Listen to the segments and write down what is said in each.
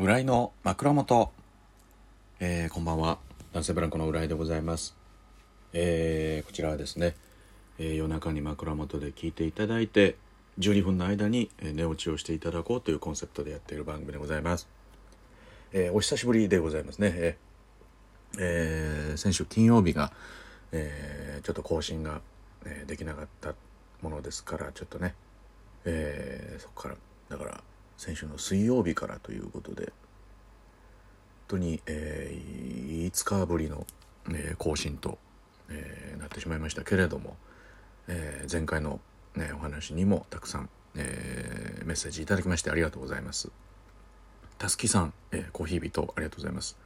浦井の枕元、えー、こんばんは。男性ブランコの浦井でございます、えー、こちらはですね、えー夜中に枕元で聞いていただいて12分の間にえ寝落ちをしていただこうというコンセプトでやっている番組でございます、えーお久しぶりでございますね、えーえー先週金曜日が、えーちょっと更新が、えーできなかったものですからちょっとね、えーそこからだから先週の水曜日からということで本当に、えー5日ぶりの、えー更新と、えーなってしまいましたけれども、えー前回の、ね、お話にもたくさん、えーメッセージいただきましてありがとうございます。たすきさん、えーコーヒー人ありがとうございます。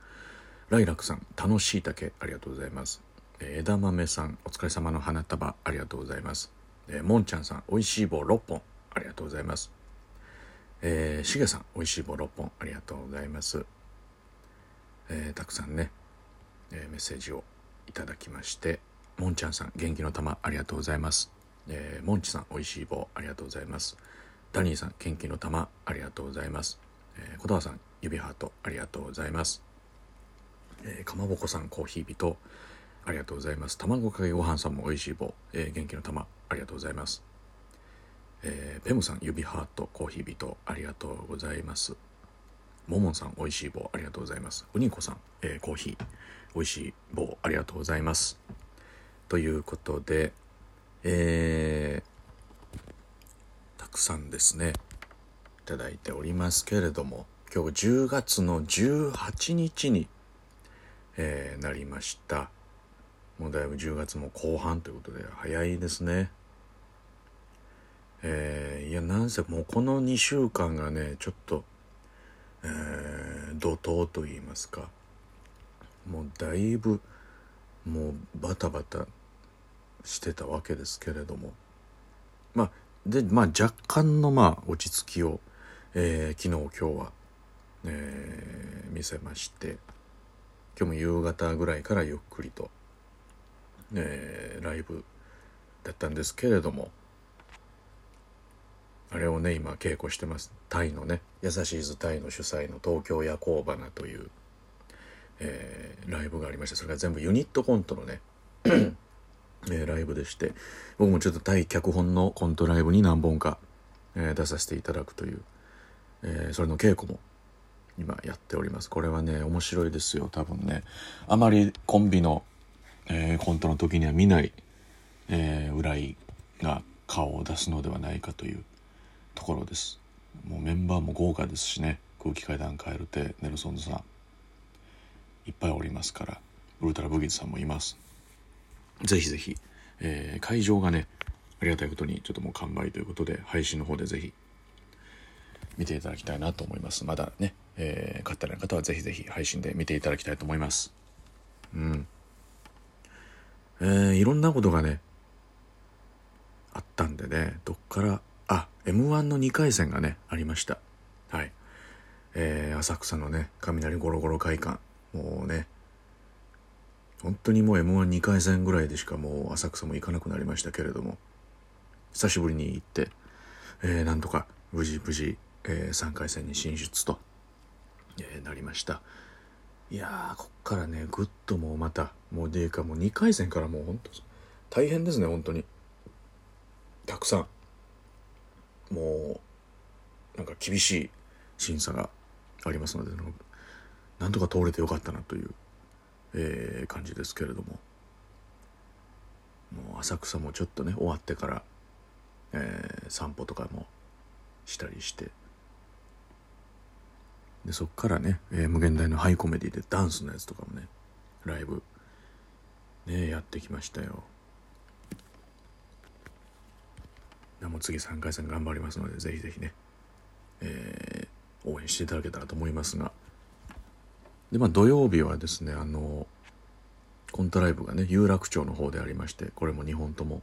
ライラックさん、楽しい竹ありがとうございます。えー枝豆さん、お疲れ様の花束ありがとうございます。えーもんちゃんさん、おいしい棒6本ありがとうございます。えーしげさん、おいしい棒6本ありがとうございます。えーたくさんね、えーメッセージをいただきまして、もんちゃんさん、元気の玉ありがとうございます。えーもんちさん、おいしい棒ありがとうございます。ダニーさん、元気の玉ありがとうございます。えー、小田さん、指ハートありがとうございます。えーかまぼこさん、コーヒー人ありがとうございます。卵かけご飯さんもおいしい棒、えー元気の玉ありがとうございます。えーペムさん、指ハート、コーヒー人ありがとうございます。ももんさん、おいしい棒ありがとうございます。うにこさん、えーコーヒー、おいしい棒ありがとうございます。ということで、えーたくさんですね、いただいておりますけれども、今日10月の18日に、えーなりました。もうだいぶ10月も後半ということで、早いですね。えーいや、なんせもうこの2週間がね、ちょっと、えー怒涛と言いますか、もうだいぶ、もうバタバタしてたわけですけれども、まあ、で、まあ若干のまあ落ち着きを、えー昨日今日は、えー見せまして、今日も夕方ぐらいからゆっくりと、えーライブだったんですけれども、あれをね、今稽古してます。タイのね、優しいズタイの主催の東京夜行花という、えーライブがありまして、それが全部ユニットコントのね、えーライブでして、僕もちょっとタイ脚本のコントライブに何本か、えー出させていただくという、えそれの稽古も今やっております。これはね、面白いですよ、多分ね。あまりコンビの、えーコントの時には見ない、えー、浦井が顔を出すのではないかというところです。もうメンバーも豪華ですしね、空気階段カエル亭、ネルソンズさん、いっぱいおりますから、ウルトラブギーズさんもいます。ぜひぜひ、えー会場がね、ありがたいことにちょっともう完売ということで、配信の方でぜひ見ていただきたいなと思います。まだね、えー買ってない方はぜひぜひ配信で見ていただきたいと思います。うん。えーいろんなことがね、あったんでね、どっから、M1 の2回戦がね、ありました。はい。えー浅草のね、雷ゴロゴロ会館。もうね、本当にもう M12 回戦ぐらいでしかもう浅草も行かなくなりましたけれども、久しぶりに行って、えーなんとか無事無事、え3回戦に進出と、えーなりました。いやー、こっからね、ぐっともうまた、もうでか、もう2回戦からもう本当大変ですね、本当に。たくさん。もう、なんか厳しい審査がありますので、なんとか通れてよかったなという、えー感じですけれども。もう浅草もちょっとね、終わってから、えー散歩とかもしたりして、でそっからね、えー無限大のハイコメディでダンスのやつとかもねライブねやってきましたよでもう次3回戦頑張りますのでぜひぜひね、えー応援していただけたらと思いますが。でまあ土曜日はですねあのコントライブがね有楽町の方でありましてこれも2本とも、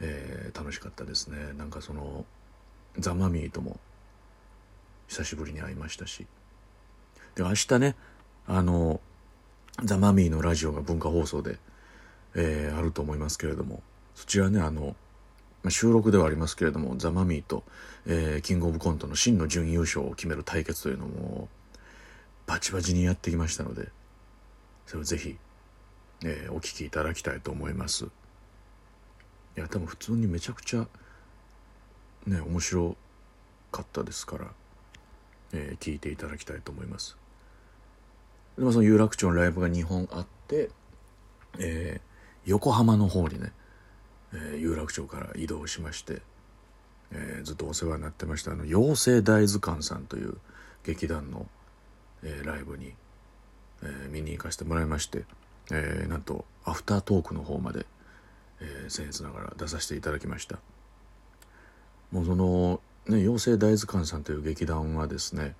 えー楽しかったですね。なんかそのザ・マミーとも久しぶりに会いましたし。で明日ねあのザ・マミーのラジオが文化放送で、えーあると思いますけれどもそちらねあのまあ、収録ではありますけれどもザ・マミーと、えー、キングオブコントの真の準優勝を決める対決というのもバチバチにやってきましたのでそれをぜひ、えー、お聞きいただきたいと思います。いや多分普通にめちゃくちゃね面白かったですから、えー、聞いていただきたいと思います。でもその有楽町のライブが2本あって、えー、横浜の方にねえー、有楽町から移動しまして、えー、ずっとお世話になってましたあの妖精大図鑑さんという劇団の、えー、ライブに、えー、見に行かせてもらいまして、えー、なんとアフタートークの方まで、えー、僭越ながら出させていただきました。もうその、ね、妖精大図鑑さんという劇団はですね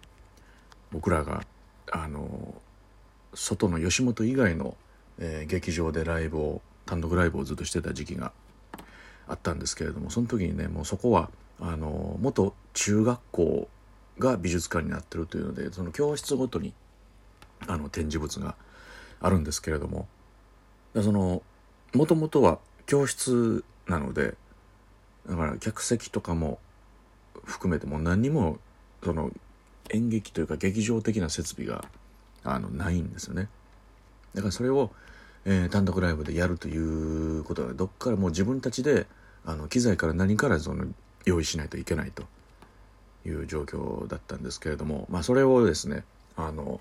僕らがあの外の吉本以外の、えー、劇場でライブを単独ライブをずっとしてた時期があったんですけれどもその時にねもうそこはあの元中学校が美術館になってるというのでその教室ごとにあの展示物があるんですけれどもそのもともとは教室なのでだから客席とかも含めても何にもその演劇というか劇場的な設備があのないんですよね。だからそれをえー、単独ライブでやるということはどっからもう自分たちであの機材から何からその用意しないといけないと。いう状況だったんですけれども、まあ、それをですねあの、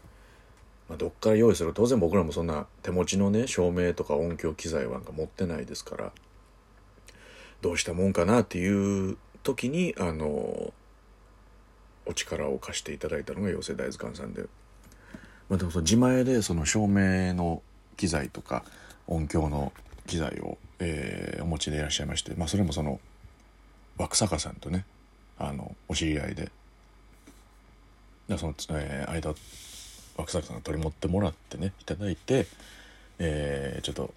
まあ、どっから用意する当然僕らもそんな手持ちのね照明とか音響機材なんか持ってないですからどうしたもんかなっていう時にあのお力を貸していただいたのが妖精大図鑑さんで、まあ、でもその自前でその照明の機材とか音響の機材を、えー、お持ちでいらっしゃいまして、まあ、それもその枠坂さんとねあのお知り合いででその、えー、間枠坂さんが取り持ってもらってねいただいて、えー、ちょっと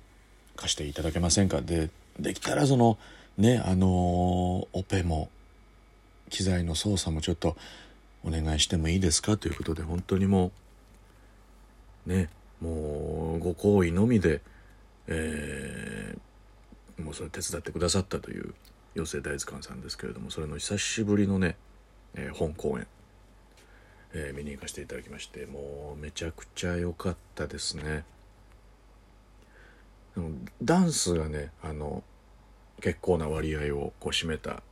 貸していただけませんか？でできたらそのねあの、オペも機材の操作もちょっとお願いしてもいいですか？ということで本当にもうねもうご好意のみで、えー、もうそれ手伝ってくださったという妖精大図鑑さんですけれどもそれの久しぶりのね、えー、本公演、えー、見に行かせていただきましてもうめちゃくちゃ良かったですねダンスがねあの結構な割合をこう占めた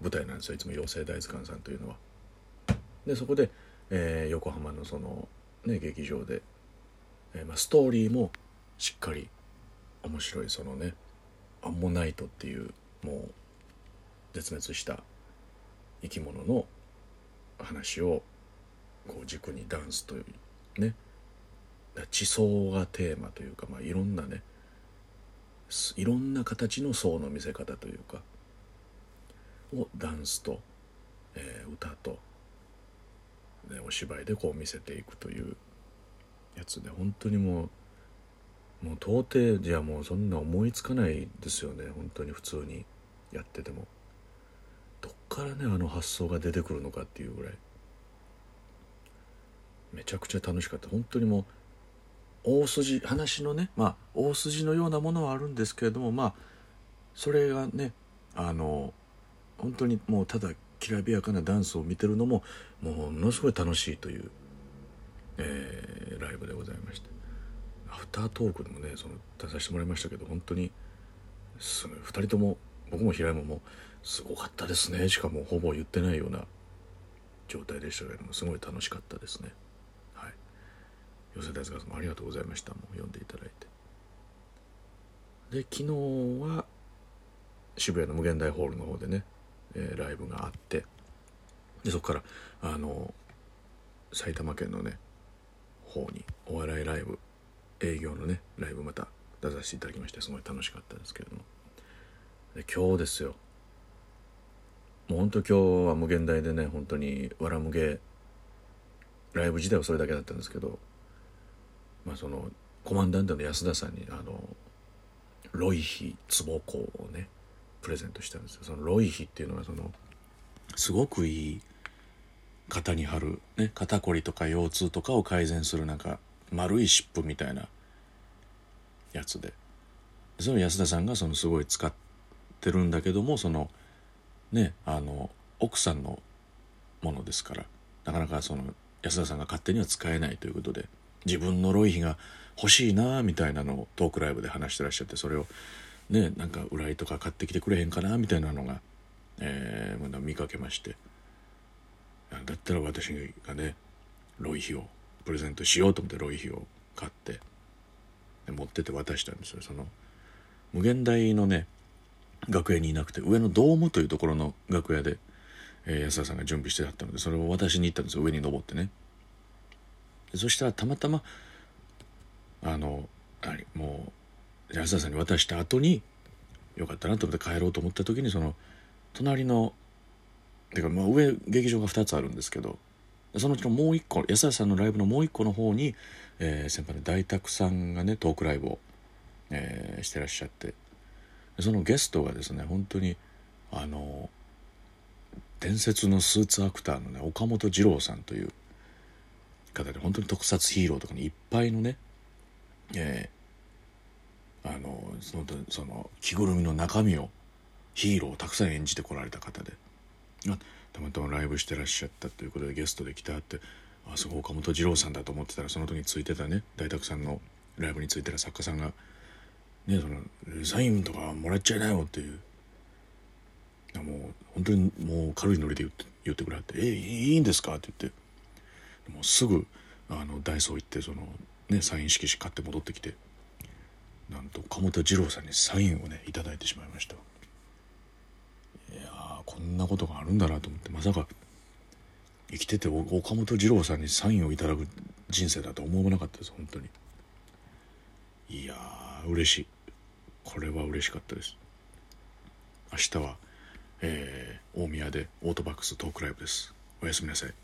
舞台なんですよいつも妖精大図鑑さんというのは。でそこで、えー、横浜のその、ね、劇場でえ、まあ、ストーリーもしっかり面白いそのねアンモナイトっていうもう絶滅した生き物の話をこう軸にダンスというね地層がテーマというか、まあ、いろんなねいろんな形の層の見せ方というかをダンスと、えー、歌と、ね、お芝居でこう見せていくというやつで本当にもうもう到底じゃもうそんな思いつかないですよね本当に普通にやってても。どっからねあの発想が出てくるのかっていうぐらい。めちゃくちゃ楽しかった。本当にもう大筋話のねまあ大筋のようなものはあるんですけれどもまあそれがねあの本当にもうただきらびやかなダンスを見てるのもものすごい楽しいというえー、ライブでございまして。アフタートークでもねその出させてもらいましたけど本当にすごい2人とも僕も平山もすごかったですね。しかもほぼ言ってないような状態でしたけれどもすごい楽しかったですね。はい。寄せ大塚さんもありがとうございました。もう読んでいただいて。で昨日は渋谷の無限大ホールの方でね、えー、ライブがあってでそこからあの埼玉県のね方にお笑いライブ営業のねライブまた出させていただきましてすごい楽しかったですけれども。で今日ですよ。もうほんと今日は無限大でね本当にわらむげライブ自体はそれだけだったんですけどまあそのコマンダントの安田さんにあのロイヒ壺子をねプレゼントしたんですよ。そのロイヒっていうのはそのすごくいい肩に貼る、ね、肩こりとか腰痛とかを改善するなんか丸い湿布みたいなやつで。その安田さんがそのすごい使ってるんだけどもそのねあの奥さんのものですからなかなかその安田さんが勝手には使えないということで自分のロイヒが欲しいなみたいなのをトークライブで話してらっしゃってそれをねなんか浦井とか買ってきてくれへんかなみたいなのが、えー、見かけまして。だったら私がねロイヒをプレゼントしようと思ってロイヒを買って持ってて渡したんですよ。その無限大のね楽屋にいなくて上のドームというところの楽屋で、えー、安田さんが準備してあったのでそれを渡しに行ったんですよ。上に登ってね。そしたらたまたまあのもう安田さんに渡した後によかったなと思って帰ろうと思った時にその隣のてかまあ上劇場が2つあるんですけどそのうちのもう一個安田さんのライブのもう一個の方に、えー、先輩の大沢さんがねトークライブを、えー、してらっしゃってそのゲストがですね本当にあの伝説のスーツアクターのね岡本二郎さんという方で本当に特撮ヒーローとかにいっぱいのね、えー、あのそのその着ぐるみの中身をヒーローをたくさん演じてこられた方であたまたまライブしてらっしゃったということでゲストで来てはってあそこ岡本二郎さんだと思ってたらその時についてたね大沢さんのライブについてた作家さんが「ねそのサインとかもらっちゃいなよ」っていうもう本当にもう軽いノリで言って言ってくれはって「えいいんですか?」って言ってもうすぐあのダイソー行ってその、ね、サイン色紙買って戻ってきてなんと岡本二郎さんにサインをね頂いてしまいました。こんなことがあるんだなと思ってまさか生きてて岡本二郎さんにサインをいただく人生だと思わなかったです本当に。いやー嬉しい。これは嬉しかったです。明日は、えー、大宮でオートバックストークライブです。おやすみなさい。